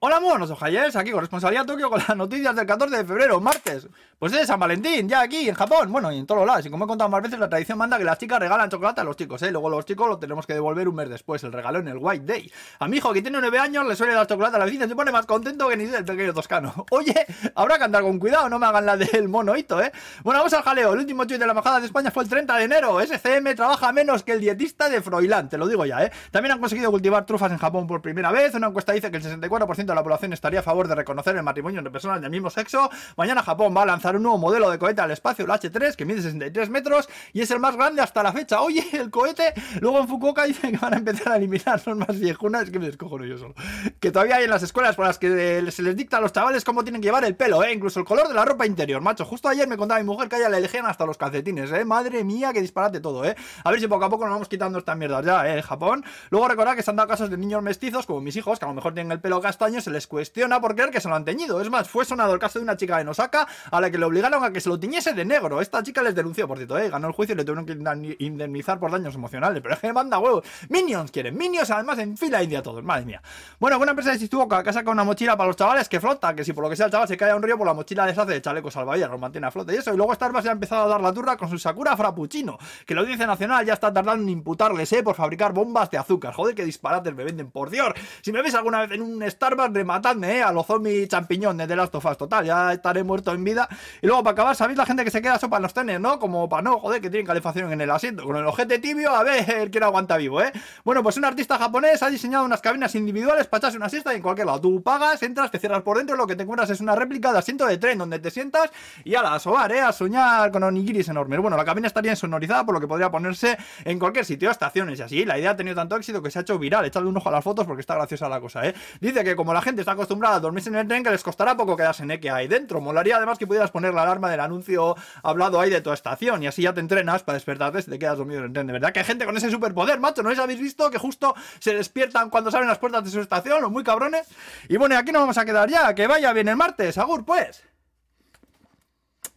Hola, buenos ojalles, aquí con responsabilidad Tokio con las noticias del 14 de febrero, martes. Pues es San Valentín, ya aquí en Japón, bueno, y en todos lados. Y como he contado más veces, la tradición manda que las chicas regalan chocolate a los chicos, ¿eh? Luego los chicos lo tenemos que devolver un mes después, el regalo en el White Day. A mi hijo que tiene 9 años le suele dar chocolate a la vecina se pone más contento que ni el pequeño toscano. Oye, habrá que andar con cuidado, no me hagan la del monoito, ¿eh? Bueno, vamos al jaleo. El último tweet de la embajada de España fue el 30 de enero. SCM trabaja menos que el dietista de Froilán, te lo digo ya, ¿eh? También han conseguido cultivar trufas en Japón por primera vez. Una encuesta dice que el 64% de la población estaría a favor de reconocer el matrimonio entre personas del mismo sexo. Mañana Japón va a lanzar un nuevo modelo de cohete al espacio, el H3, que mide 63 metros y es el más grande hasta la fecha. Oye, el cohete, luego en Fukuoka dicen que van a empezar a eliminar más viejunas, es que me descojono yo solo. Que todavía hay en las escuelas por las que se les dicta a los chavales cómo tienen que llevar el pelo, ¿eh? incluso el color de la ropa interior, macho. Justo ayer me contaba mi mujer que a ella le elegían hasta los calcetines, ¿eh? Madre mía, que disparate todo, ¿eh? A ver si poco a poco nos vamos quitando estas mierdas ya, ¿eh? Japón. Luego recordad que se han dado casos de niños mestizos, como mis hijos, que a lo mejor tienen el pelo castaño, se les cuestiona por creer que se lo han teñido. Es más, fue sonado el caso de una chica de Osaka a la que le obligaron a que se lo tiñese de negro. Esta chica les denunció, por cierto, ¿eh? ganó el juicio y le tuvieron que indemnizar por daños emocionales. Pero es que manda huevos. Minions quieren, Minions además en fila india todos, madre mía. Bueno, una empresa de estuvo que saca una mochila para los chavales que flota, que si por lo que sea el chaval se cae a un río, por pues la mochila les hace de chaleco salvavidas, lo mantiene a flote y eso. Y luego Starbucks ya ha empezado a dar la turra con su Sakura Frappuccino, que la Audiencia Nacional ya está tardando en imputarles, ¿eh? Por fabricar bombas de azúcar. Joder, qué disparates me venden, por Dios. Si me veis alguna vez en un Starbucks, rematadme, ¿eh? A los zombies champiñones de Last of Us, total, ya estaré muerto en vida. Y luego, para acabar, ¿sabéis la gente que se queda sopa en los trenes, no? Como para no, joder, que tienen calefacción en el asiento. Con el ojete tibio, a ver quién aguanta vivo, ¿eh? Bueno, pues un artista japonés ha diseñado unas cabinas individuales para echarse una siesta en cualquier lado. Tú pagas, entras, te cierras por dentro, lo que te encuentras es una réplica de asiento de tren donde te sientas y a la sobar, ¿eh? A soñar con onigiris enormes. Bueno, la cabina estaría insonorizada, por lo que podría ponerse en cualquier sitio, estaciones y así. La idea ha tenido tanto éxito que se ha hecho viral. Echadle un ojo a las fotos porque está graciosa la cosa, ¿eh? Dice que como la gente está acostumbrada a dormirse en el tren, que les costará poco quedarse en que hay dentro. Molaría además que pudieras poner la alarma del anuncio hablado ahí de tu estación y así ya te entrenas para despertarte si te quedas dormido en el tren. De verdad que hay gente con ese superpoder, macho. ¿No os habéis visto que justo se despiertan cuando salen las puertas de su estación? Los muy cabrones. Y bueno, aquí nos vamos a quedar ya. Que vaya bien el martes. Agur, pues.